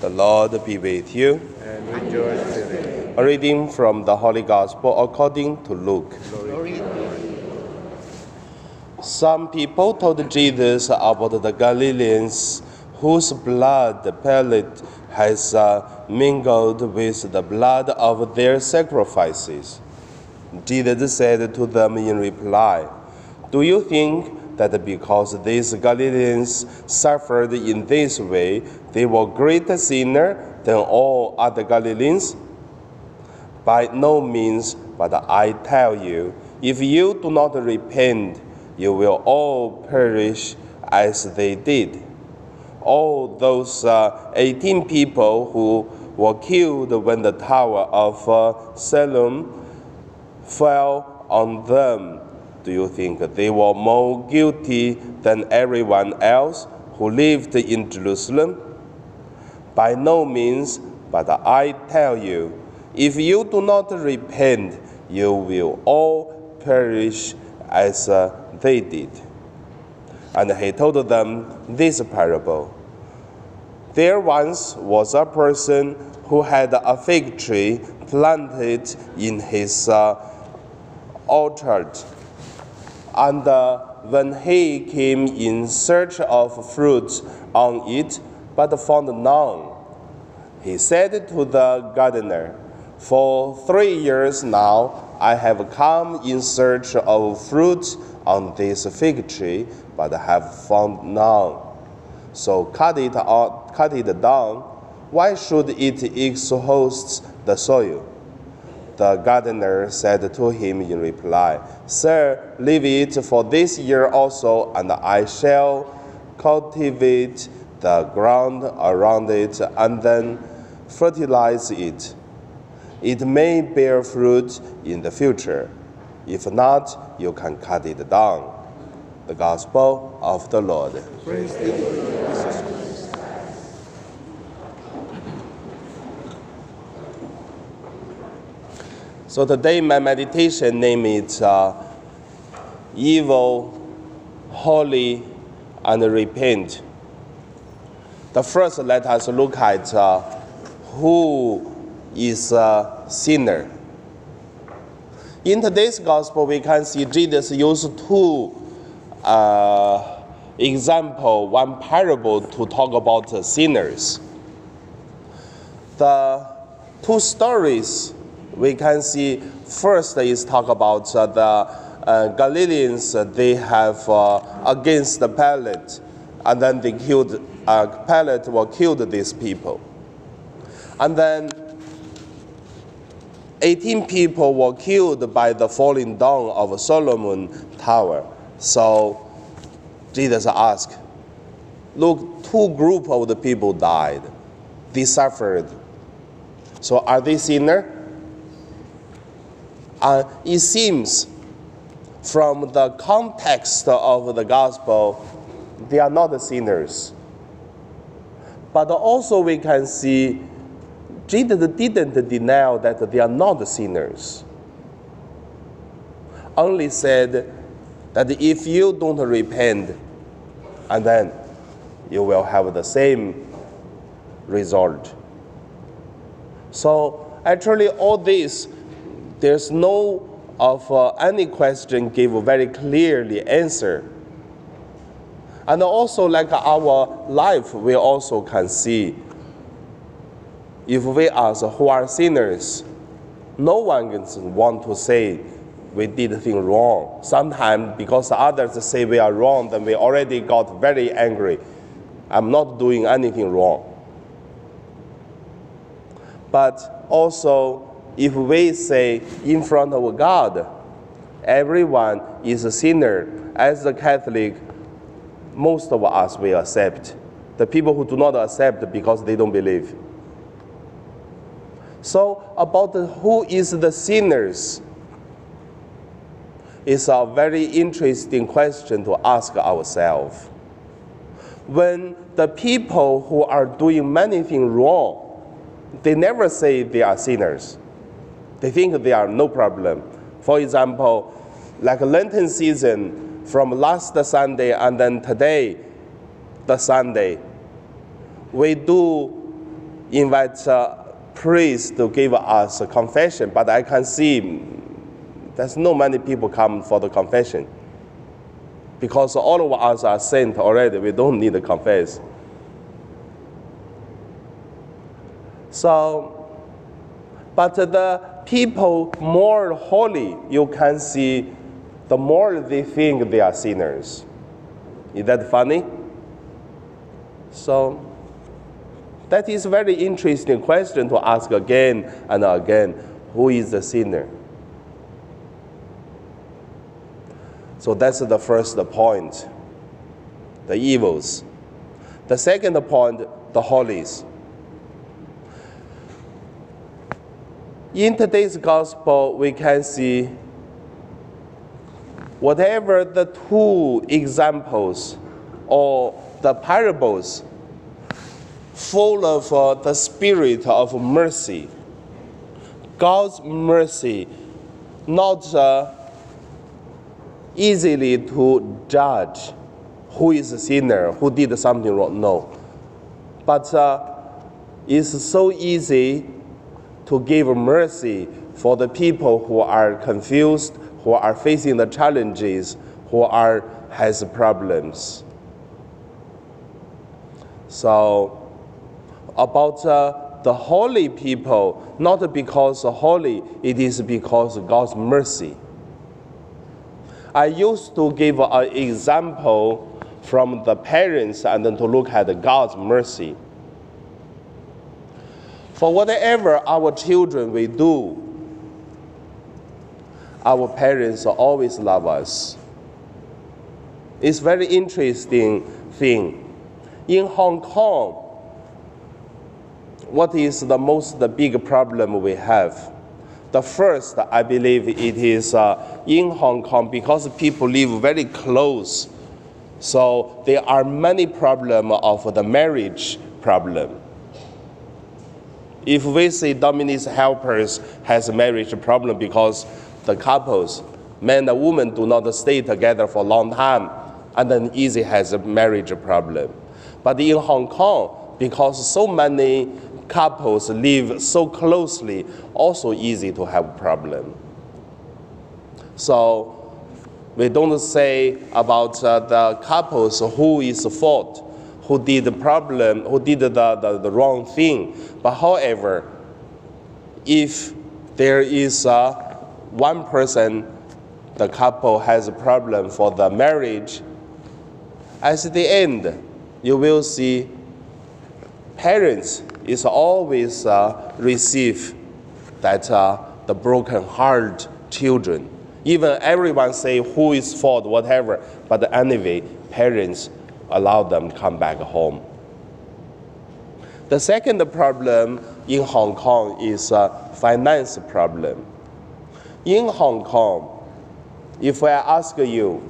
The Lord be with you. and with your spirit. A reading from the Holy Gospel according to Luke. Some people told Jesus about the Galileans whose blood Pilate has uh, mingled with the blood of their sacrifices. Jesus said to them in reply, Do you think that because these Galileans suffered in this way, they were greater sinners than all other Galileans? By no means, but I tell you, if you do not repent, you will all perish as they did. All those uh, 18 people who were killed when the tower of uh, Siloam fell on them, do you think they were more guilty than everyone else who lived in Jerusalem? By no means, but I tell you, if you do not repent, you will all perish as uh, they did. And he told them this parable. There once was a person who had a fig tree planted in his uh, orchard. And uh, when he came in search of fruits on it, but found none, he said to the gardener, For three years now I have come in search of fruit on this fig tree, but have found none. So cut it out, cut it down. Why should it exhaust the soil? The gardener said to him in reply, Sir, leave it for this year also, and I shall cultivate the ground around it and then fertilize it. It may bear fruit in the future. If not, you can cut it down. The Gospel of the Lord. Praise the So today my meditation name is uh, evil, holy, and repent. The first, let us look at uh, who is a sinner. In today's gospel, we can see Jesus used two uh, example, one parable to talk about sinners. The two stories we can see first is talk about uh, the uh, Galileans. uh, They have uh, against the Pilate, and then they killed. Uh, Pilate will killed these people, and then 18 people were killed by the falling down of Solomon Tower. So Jesus asked, look, two group of the people died. They suffered. So are they sinner? Uh, it seems from the context of the gospel, they are not sinners. But also we can see Jesus didn't deny that they are not sinners. Only said that if you don't repent, and then you will have the same result. So actually, all this, there's no of uh, any question give very clearly answer. And also, like our life, we also can see if we ask who are sinners, no one want to say we did thing wrong. Sometimes because others say we are wrong, then we already got very angry. I'm not doing anything wrong. But also, if we say in front of God, everyone is a sinner, as a Catholic, most of us will accept. The people who do not accept because they don't believe. So, about who is the sinners is a very interesting question to ask ourselves. When the people who are doing many things wrong, they never say they are sinners. They think they are no problem. For example, like Lenten season, from last Sunday and then today, the Sunday, we do invite uh, priest to give us a confession, but I can see there's no many people come for the confession because all of us are saint already. We don't need to confess. So, but the people more holy, you can see, the more they think they are sinners. Is that funny? So, that is a very interesting question to ask again and again. Who is the sinner? So that's the first point, the evils. The second point, the holies. In today's gospel, we can see whatever the two examples or the parables full of uh, the spirit of mercy. God's mercy, not uh, easily to judge who is a sinner, who did something wrong, no. But uh, it's so easy to give mercy for the people who are confused, who are facing the challenges, who are has problems. So about uh, the holy people, not because holy, it is because God's mercy. I used to give an example from the parents and then to look at God's mercy. For whatever our children will do, our parents always love us. It's very interesting thing. In Hong Kong, what is the most the big problem we have? The first, I believe, it is uh, in Hong Kong because people live very close. So there are many problems of the marriage problem. If we say domestic helpers has a marriage problem because the couples, man and woman, do not stay together for a long time, and then easy has a marriage problem. But in Hong Kong, because so many couples live so closely, also easy to have problem. So we don't say about uh, the couples who is fault, who did the problem, who did the, the, the wrong thing. But however, if there is uh, one person, the couple has a problem for the marriage, at the end, you will see parents is always uh, receive that uh, the broken heart children. Even everyone say who is fault, whatever, but anyway, parents allow them to come back home. The second problem in Hong Kong is a finance problem. In Hong Kong, if I ask you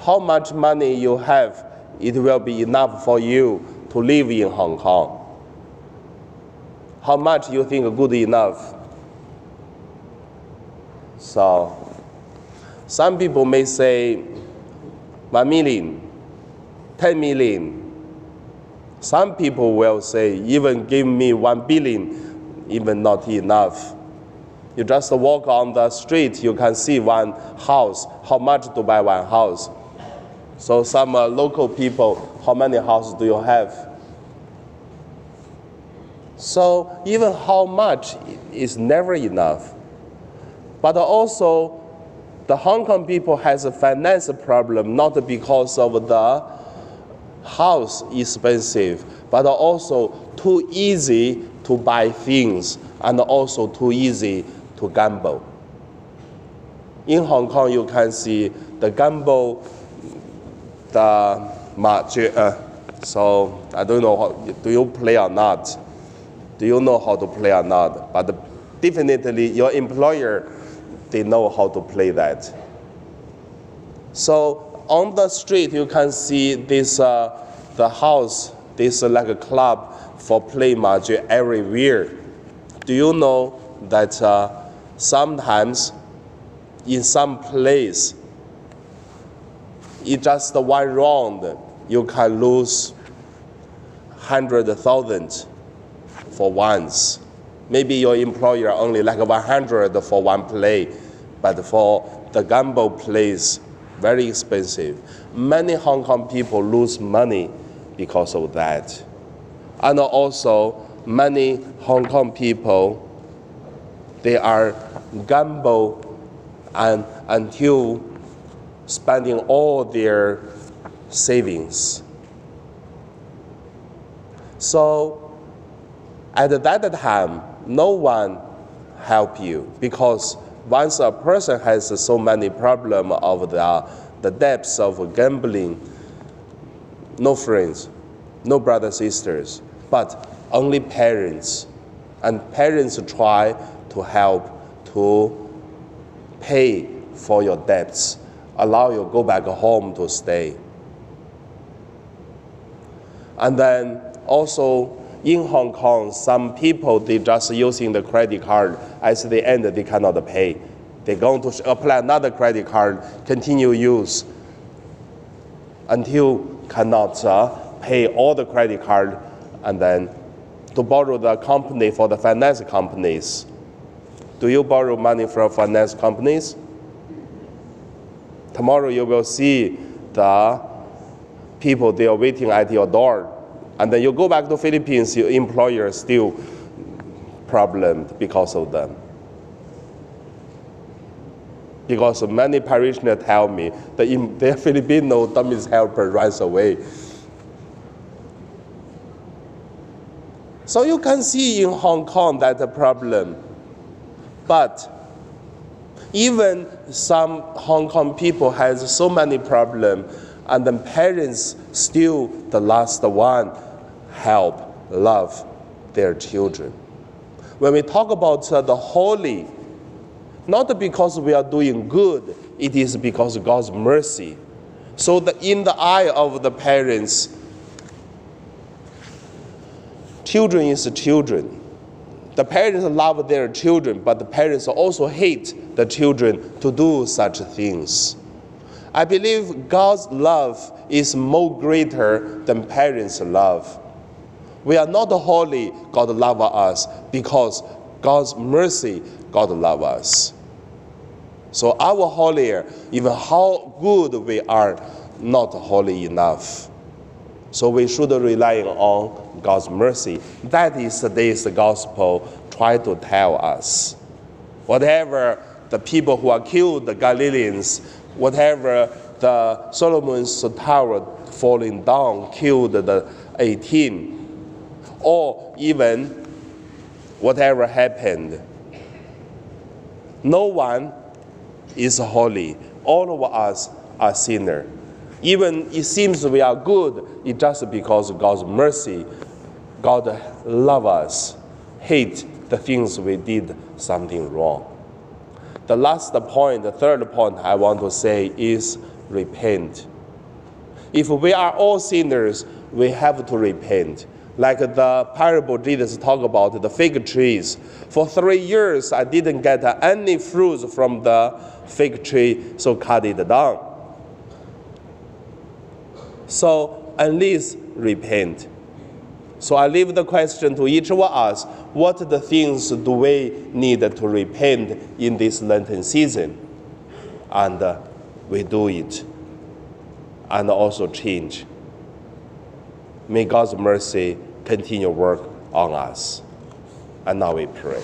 how much money you have, it will be enough for you to live in Hong Kong how much you think good enough. So, some people may say 1 million, 10 million. Some people will say, even give me 1 billion, even not enough. You just walk on the street, you can see one house, how much to buy one house. So some uh, local people, how many houses do you have? So even how much is never enough. But also, the Hong Kong people has a finance problem not because of the house expensive, but also too easy to buy things and also too easy to gamble. In Hong Kong, you can see the gamble, the market. Uh, so I don't know, how, do you play or not? do you know how to play or not? But definitely your employer, they know how to play that. So on the street, you can see this, uh, the house, this uh, like a club for play mahjong everywhere. Do you know that uh, sometimes in some place, in just one round, you can lose hundred thousand for once. Maybe your employer only like 100 for one play, but for the gamble plays, very expensive. Many Hong Kong people lose money because of that. And also, many Hong Kong people, they are gamble and until spending all their savings. So at that time, no one help you because once a person has so many problem of the, the depths of gambling, no friends, no brothers, sisters, but only parents. And parents try to help to pay for your debts, allow you to go back home to stay. And then also in Hong Kong, some people they just using the credit card. At the end, they cannot pay. They're going to apply another credit card, continue use until cannot uh, pay all the credit card, and then to borrow the company for the finance companies. Do you borrow money from finance companies? Tomorrow you will see the people they are waiting at your door. And then you go back to Philippines, your employer still problem because of them. Because many parishioners tell me that in their Filipino domestic helper runs away. So you can see in Hong Kong that the problem. But even some Hong Kong people has so many problems, and the parents still the last one help love their children. When we talk about uh, the holy, not because we are doing good, it is because of God's mercy. So that in the eye of the parents, children is children. The parents love their children, but the parents also hate the children to do such things. I believe God's love is more greater than parents' love. We are not holy, God love us, because God's mercy, God love us. So our holier, even how good we are, not holy enough. So we should rely on God's mercy. That is today's gospel try to tell us. Whatever the people who are killed, the Galileans, whatever the Solomon's tower falling down, killed the 18, or even whatever happened. No one is holy. All of us are sinner. Even it seems we are good, it's just because of God's mercy. God love us, hate the things we did something wrong. The last point, the third point I want to say is repent. If we are all sinners, we have to repent. Like the parable Jesus talked about, the fig trees. For three years, I didn't get any fruits from the fig tree, so cut it down. So at least repent. So I leave the question to each of us what the things do we need to repent in this Lenten season? And uh, we do it and also change. May God's mercy continue work on us. And now we pray.